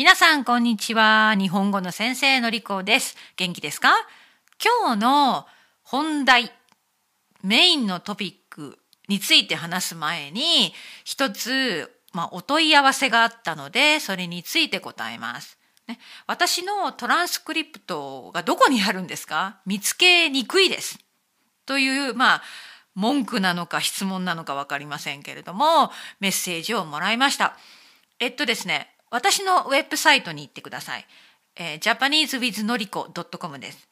皆さんこんにちは。日本語の先生のりこです。元気ですか？今日の本題、メインのトピックについて話す前に、一つ、まあ、お問い合わせがあったので、それについて答えます。ね、私のトランスクリプトがどこにあるんですか？見つけにくいです。という、まあ、文句なのか質問なのか分かりませんけれども、メッセージをもらいました。えっとですね、私のウェブサイトに行ってください。えー、japanesewithnoriko.com です。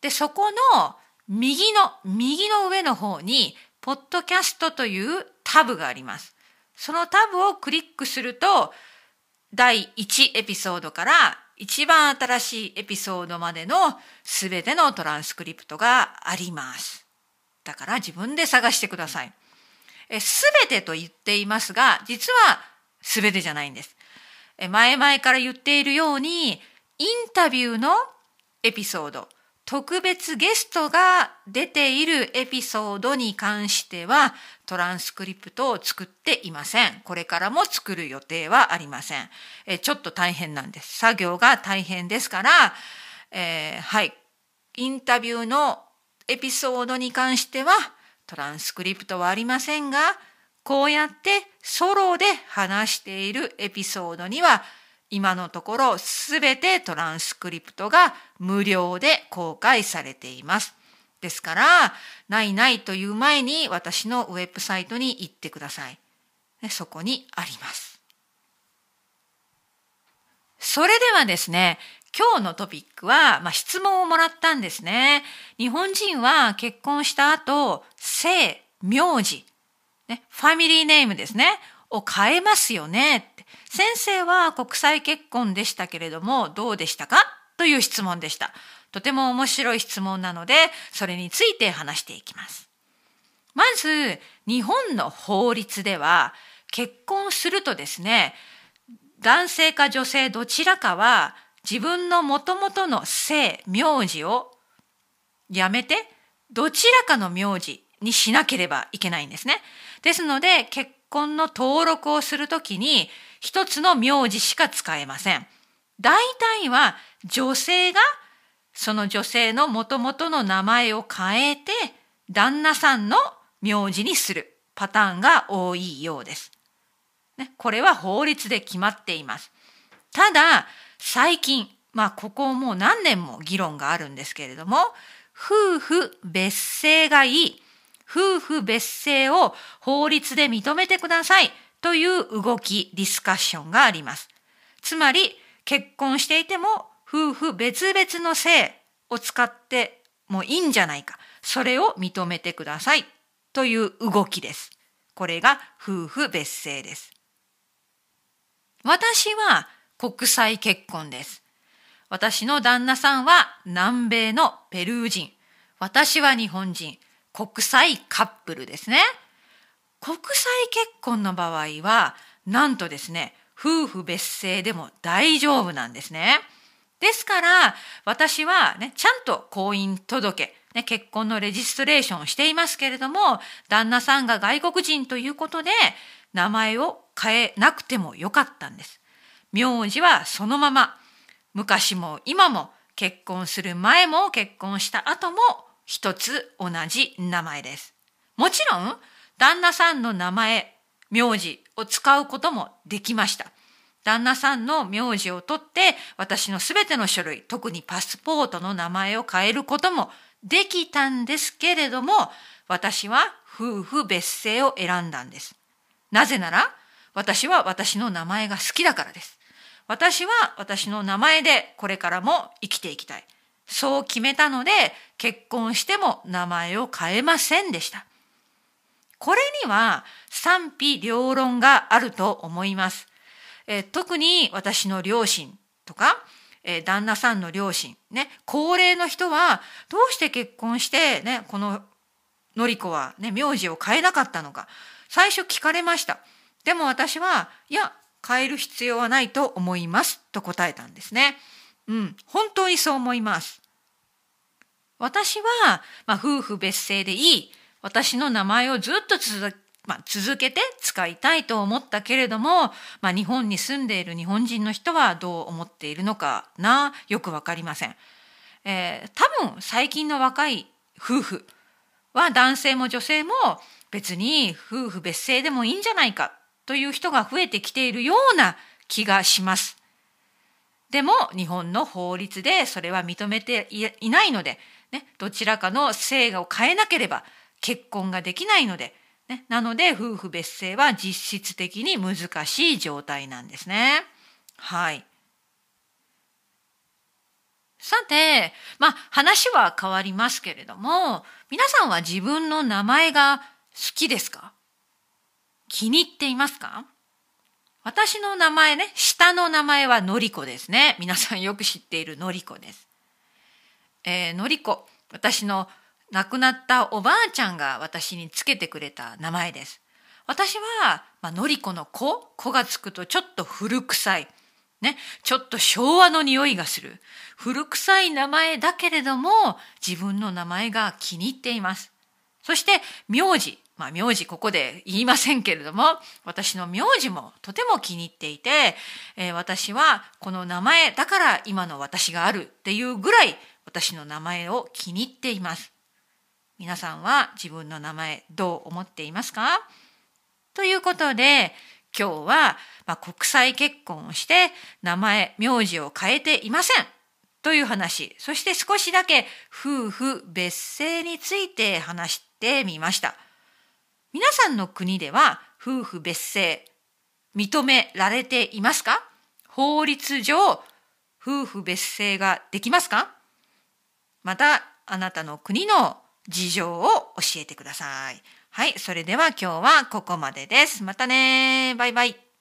で、そこの右の、右の上の方に、ポッドキャストというタブがあります。そのタブをクリックすると、第1エピソードから一番新しいエピソードまでのすべてのトランスクリプトがあります。だから自分で探してください。すべてと言っていますが、実はすべてじゃないんです。前々から言っているように、インタビューのエピソード、特別ゲストが出ているエピソードに関しては、トランスクリプトを作っていません。これからも作る予定はありません。えちょっと大変なんです。作業が大変ですから、えー、はい。インタビューのエピソードに関しては、トランスクリプトはありませんが、こうやってソロで話しているエピソードには今のところすべてトランスクリプトが無料で公開されています。ですから、ないないという前に私のウェブサイトに行ってください。そこにあります。それではですね、今日のトピックは、まあ、質問をもらったんですね。日本人は結婚した後、姓、名字、ね、ファミリーネームですね、を変えますよねって。先生は国際結婚でしたけれども、どうでしたか？という質問でした。とても面白い質問なので、それについて話していきます。まず、日本の法律では、結婚するとですね、男性か女性どちらかは自分のもともとの姓、名字をやめて、どちらかの名字にしなければいけないんですね。ですので、結婚の登録をするときに、一つの名字しか使えません。大体は女性がその女性のもともとの名前を変えて、旦那さんの名字にするパターンが多いようです。ね、これは法律で決まっています。ただ、最近、まあここもう何年も議論があるんですけれども、夫婦別姓がいい、夫婦別姓を法律で認めてくださいという動き、ディスカッションがあります。つまり、結婚していても夫婦別々の姓を使ってもいいんじゃないか。それを認めてくださいという動きです。これが夫婦別姓です。私は国際結婚です。私の旦那さんは南米のペルー人。私は日本人。国際カップルですね。国際結婚の場合は、なんとですね、夫婦別姓でも大丈夫なんですね。ですから、私はね、ちゃんと婚姻届、ね、結婚のレジストレーションをしていますけれども、旦那さんが外国人ということで、名前を変えなくてもよかったんです。名字はそのまま昔も今も結婚する前も結婚した後も一つ同じ名前です。もちろん旦那さんの名前、名字を使うこともできました。旦那さんの名字を取って私のすべての書類、特にパスポートの名前を変えることもできたんですけれども、私は夫婦別姓を選んだんです。なぜなら、私は私の名前が好きだからです。私は私の名前でこれからも生きていきたい。そう決めたので結婚しても名前を変えませんでした。これには賛否両論があると思います。え、特に私の両親とか、え、旦那さんの両親、ね、高齢の人はどうして結婚してね、こののりこはね、名字を変えなかったのか。最初聞かれました。でも私は、いや、変える必要はないと思いますと答えたんですね。うん、本当にそう思います。私は、まあ、夫婦別姓でいい。私の名前をずっとまあ、続けて使いたいと思ったけれども、まあ、日本に住んでいる日本人の人はどう思っているのかな？よく分かりません。えー、多分最近の若い夫婦は男性も女性も別に夫婦別姓でもいいんじゃないかという人が増えてきているような気がします。でも日本の法律でそれは認めていないので、ね、どちらかの姓を変えなければ結婚ができないので、ね、なので夫婦別姓は実質的に難しい状態なんですね。はい。さて、まあ話は変わりますけれども、皆さんは自分の名前が好きですか？気に入っていますか？私の名前ね、下の名前はのりこですね。皆さんよく知っているのりこです。えー、のりこ、私の亡くなったおばあちゃんが私につけてくれた名前です。私は、まあのりこの子、子がつくとちょっと古臭い。ね、ちょっと昭和の匂いがする。古臭い名前だけれども、自分の名前が気に入っています。そして、名字。まあ、名字ここで言いませんけれども、私の名字もとても気に入っていて、えー、私はこの名前だから今の私があるっていうぐらい私の名前を気に入っています。皆さんは自分の名前どう思っていますか？ということで、今日は、まあ、国際結婚をして名前、名字を変えていません。という話。そして少しだけ夫婦別姓について話してみました。皆さんの国では夫婦別姓認められていますか？法律上夫婦別姓ができますか？またあなたの国の事情を教えてください。はい、それでは今日はここまでです。またねバイバイ。